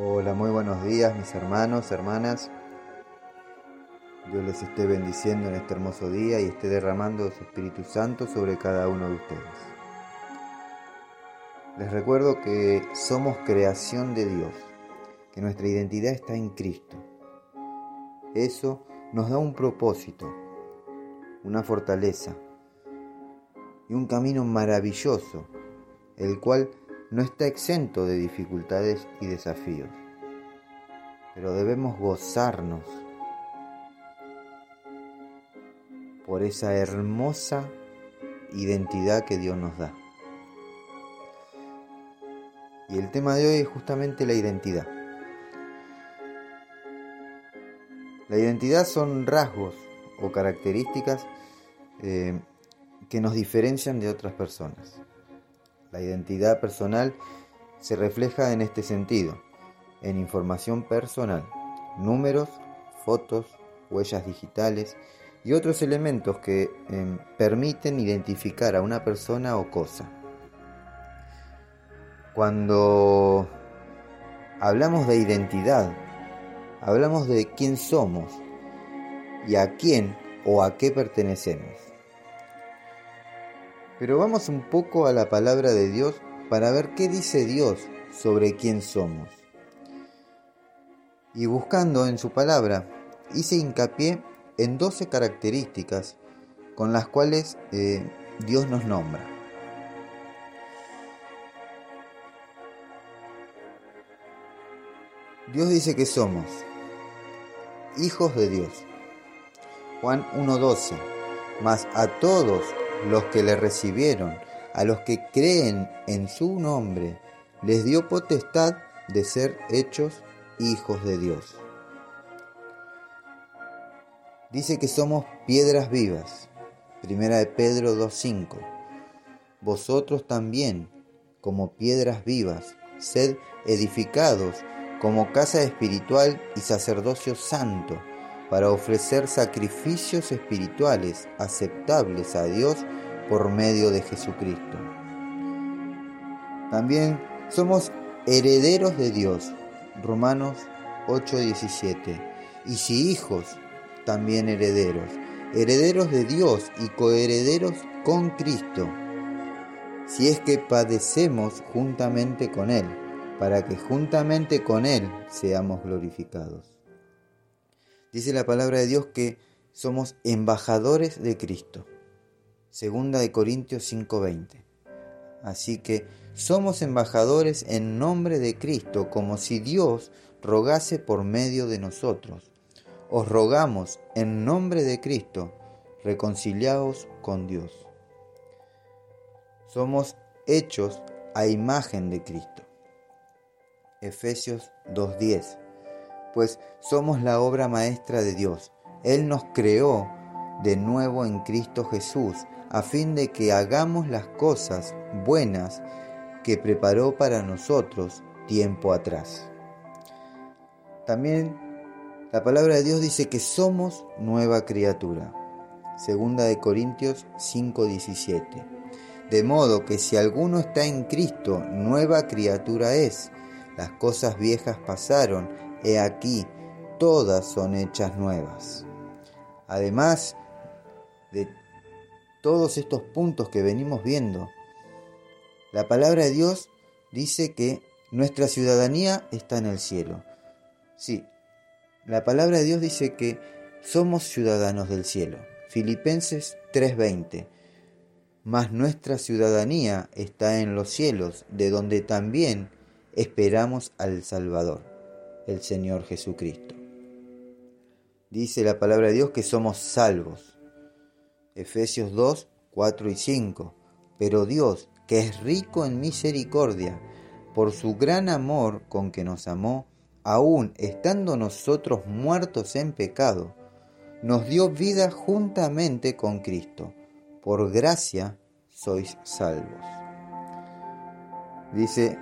Hola, muy buenos días mis hermanos, hermanas. Dios les esté bendiciendo en este hermoso día y esté derramando su Espíritu Santo sobre cada uno de ustedes. Les recuerdo que somos creación de Dios, que nuestra identidad está en Cristo. Eso nos da un propósito, una fortaleza y un camino maravilloso, el cual no está exento de dificultades y desafíos, pero debemos gozarnos por esa hermosa identidad que Dios nos da. Y el tema de hoy es justamente la identidad. La identidad son rasgos o características eh, que nos diferencian de otras personas. La identidad personal se refleja en este sentido, en información personal, números, fotos, huellas digitales y otros elementos que em, permiten identificar a una persona o cosa. Cuando hablamos de identidad, hablamos de quién somos y a quién o a qué pertenecemos. Pero vamos un poco a la palabra de Dios para ver qué dice Dios sobre quién somos. Y buscando en su palabra, hice hincapié en 12 características con las cuales eh, Dios nos nombra. Dios dice que somos hijos de Dios. Juan 1.12. Mas a todos los que le recibieron, a los que creen en su nombre, les dio potestad de ser hechos hijos de Dios. Dice que somos piedras vivas. Primera de Pedro 2.5. Vosotros también, como piedras vivas, sed edificados como casa espiritual y sacerdocio santo para ofrecer sacrificios espirituales aceptables a Dios por medio de Jesucristo. También somos herederos de Dios, Romanos 8:17, y si hijos, también herederos, herederos de Dios y coherederos con Cristo, si es que padecemos juntamente con Él, para que juntamente con Él seamos glorificados. Dice la palabra de Dios que somos embajadores de Cristo. Segunda de Corintios 5:20. Así que somos embajadores en nombre de Cristo, como si Dios rogase por medio de nosotros. Os rogamos en nombre de Cristo, reconciliaos con Dios. Somos hechos a imagen de Cristo. Efesios 2:10 pues somos la obra maestra de Dios. Él nos creó de nuevo en Cristo Jesús, a fin de que hagamos las cosas buenas que preparó para nosotros tiempo atrás. También la palabra de Dios dice que somos nueva criatura. Segunda de Corintios 5:17. De modo que si alguno está en Cristo, nueva criatura es. Las cosas viejas pasaron, He aquí, todas son hechas nuevas. Además de todos estos puntos que venimos viendo, la palabra de Dios dice que nuestra ciudadanía está en el cielo. Sí, la palabra de Dios dice que somos ciudadanos del cielo. Filipenses 3:20. Mas nuestra ciudadanía está en los cielos, de donde también esperamos al Salvador el Señor Jesucristo. Dice la palabra de Dios que somos salvos. Efesios 2, 4 y 5. Pero Dios, que es rico en misericordia, por su gran amor con que nos amó, aun estando nosotros muertos en pecado, nos dio vida juntamente con Cristo. Por gracia sois salvos. Dice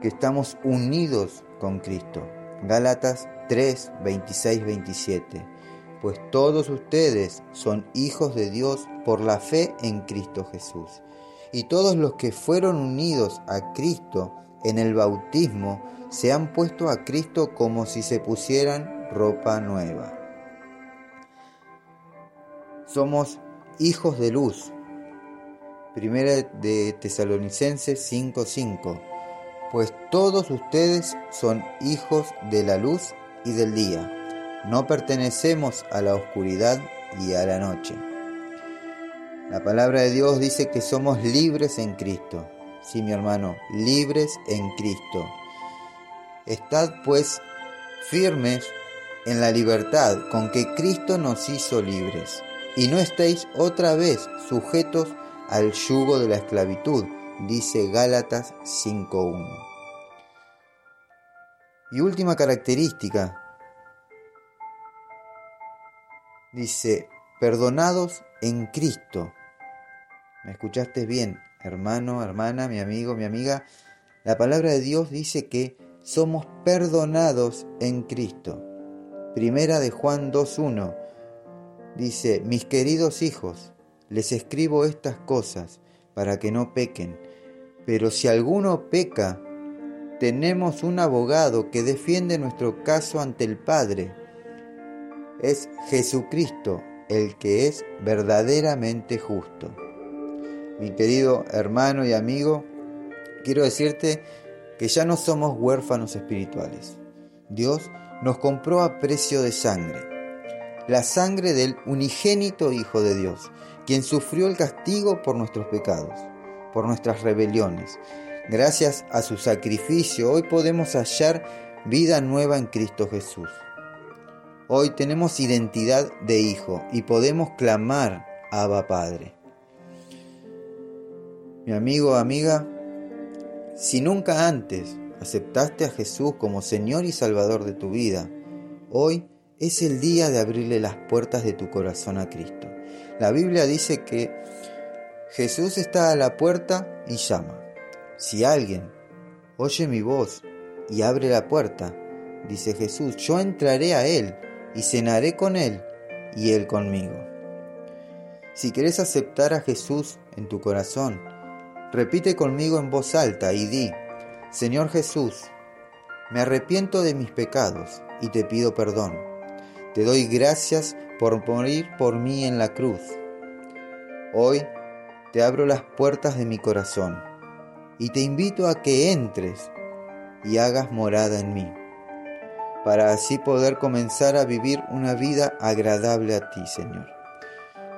que estamos unidos con Cristo. Gálatas 3, 26, 27. Pues todos ustedes son hijos de Dios por la fe en Cristo Jesús. y todos los que fueron unidos a Cristo en el bautismo se han puesto a Cristo como si se pusieran ropa nueva. Somos hijos de luz. Primera de Tesalonicenses 5:5. Pues todos ustedes son hijos de la luz y del día. No pertenecemos a la oscuridad y a la noche. La palabra de Dios dice que somos libres en Cristo. Sí, mi hermano, libres en Cristo. Estad pues firmes en la libertad con que Cristo nos hizo libres, y no estéis otra vez sujetos al yugo de la esclavitud, dice Gálatas 5.1. Y última característica, dice, perdonados en Cristo ¿Me escuchaste bien, hermano, hermana, mi amigo, mi amiga? La palabra de Dios dice que somos perdonados en Cristo. Primera de Juan 2.1 dice, mis queridos hijos, les escribo estas cosas para que no pequen, pero si alguno peca, tenemos un abogado que defiende nuestro caso ante el Padre. Es Jesucristo el que es verdaderamente justo mi querido hermano y amigo, quiero decirte que ya no somos huérfanos espirituales. Dios nos compró a precio de sangre, la sangre del unigénito Hijo de Dios, quien sufrió el castigo por nuestros pecados, por nuestras rebeliones. Gracias a su sacrificio hoy podemos hallar vida nueva en Cristo Jesús. Hoy tenemos identidad de hijo y podemos clamar Abba Padre. Mi amigo amiga, si nunca antes aceptaste a Jesús como Señor y Salvador de tu vida, hoy es el día de abrirle las puertas de tu corazón a Cristo. La Biblia dice que Jesús está a la puerta y llama. Si alguien oye mi voz y abre la puerta, dice Jesús, yo entraré a Él y cenaré con Él y Él conmigo. Si quieres aceptar a Jesús en tu corazón, Repite conmigo en voz alta y di, Señor Jesús, me arrepiento de mis pecados y te pido perdón. Te doy gracias por morir por mí en la cruz. Hoy te abro las puertas de mi corazón y te invito a que entres y hagas morada en mí, para así poder comenzar a vivir una vida agradable a ti, Señor.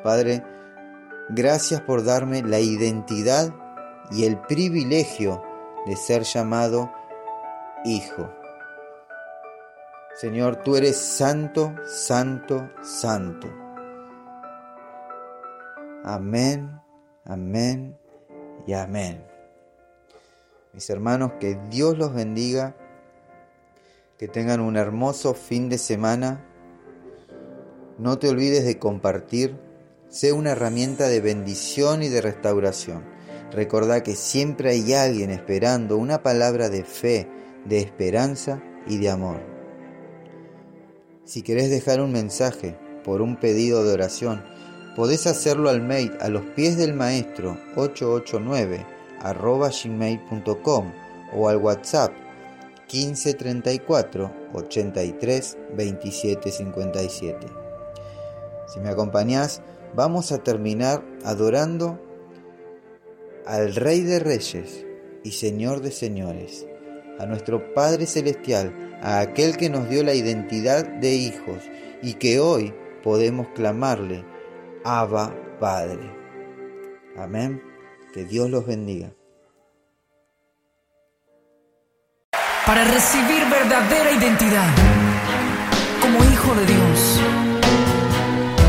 Padre, gracias por darme la identidad y el privilegio de ser llamado Hijo. Señor, tú eres santo, santo, santo. Amén, amén y amén. Mis hermanos, que Dios los bendiga, que tengan un hermoso fin de semana. No te olvides de compartir, sé una herramienta de bendición y de restauración. Recordá que siempre hay alguien esperando una palabra de fe, de esperanza y de amor. Si querés dejar un mensaje por un pedido de oración, podés hacerlo al mail a los pies del maestro 889 gmail.com o al WhatsApp 1534 83 27 57. Si me acompañás, vamos a terminar adorando al Rey de Reyes y Señor de Señores, a nuestro Padre Celestial, a aquel que nos dio la identidad de hijos y que hoy podemos clamarle, Abba Padre. Amén. Que Dios los bendiga. Para recibir verdadera identidad como hijo de Dios,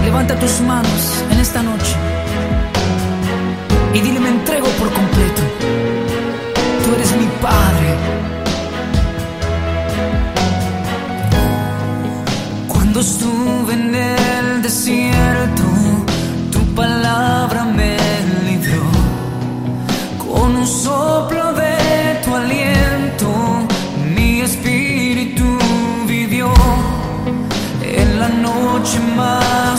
levanta tus manos en esta noche y dile me entrego por completo. Tú eres mi Padre. Cuando estuve en el desierto, noche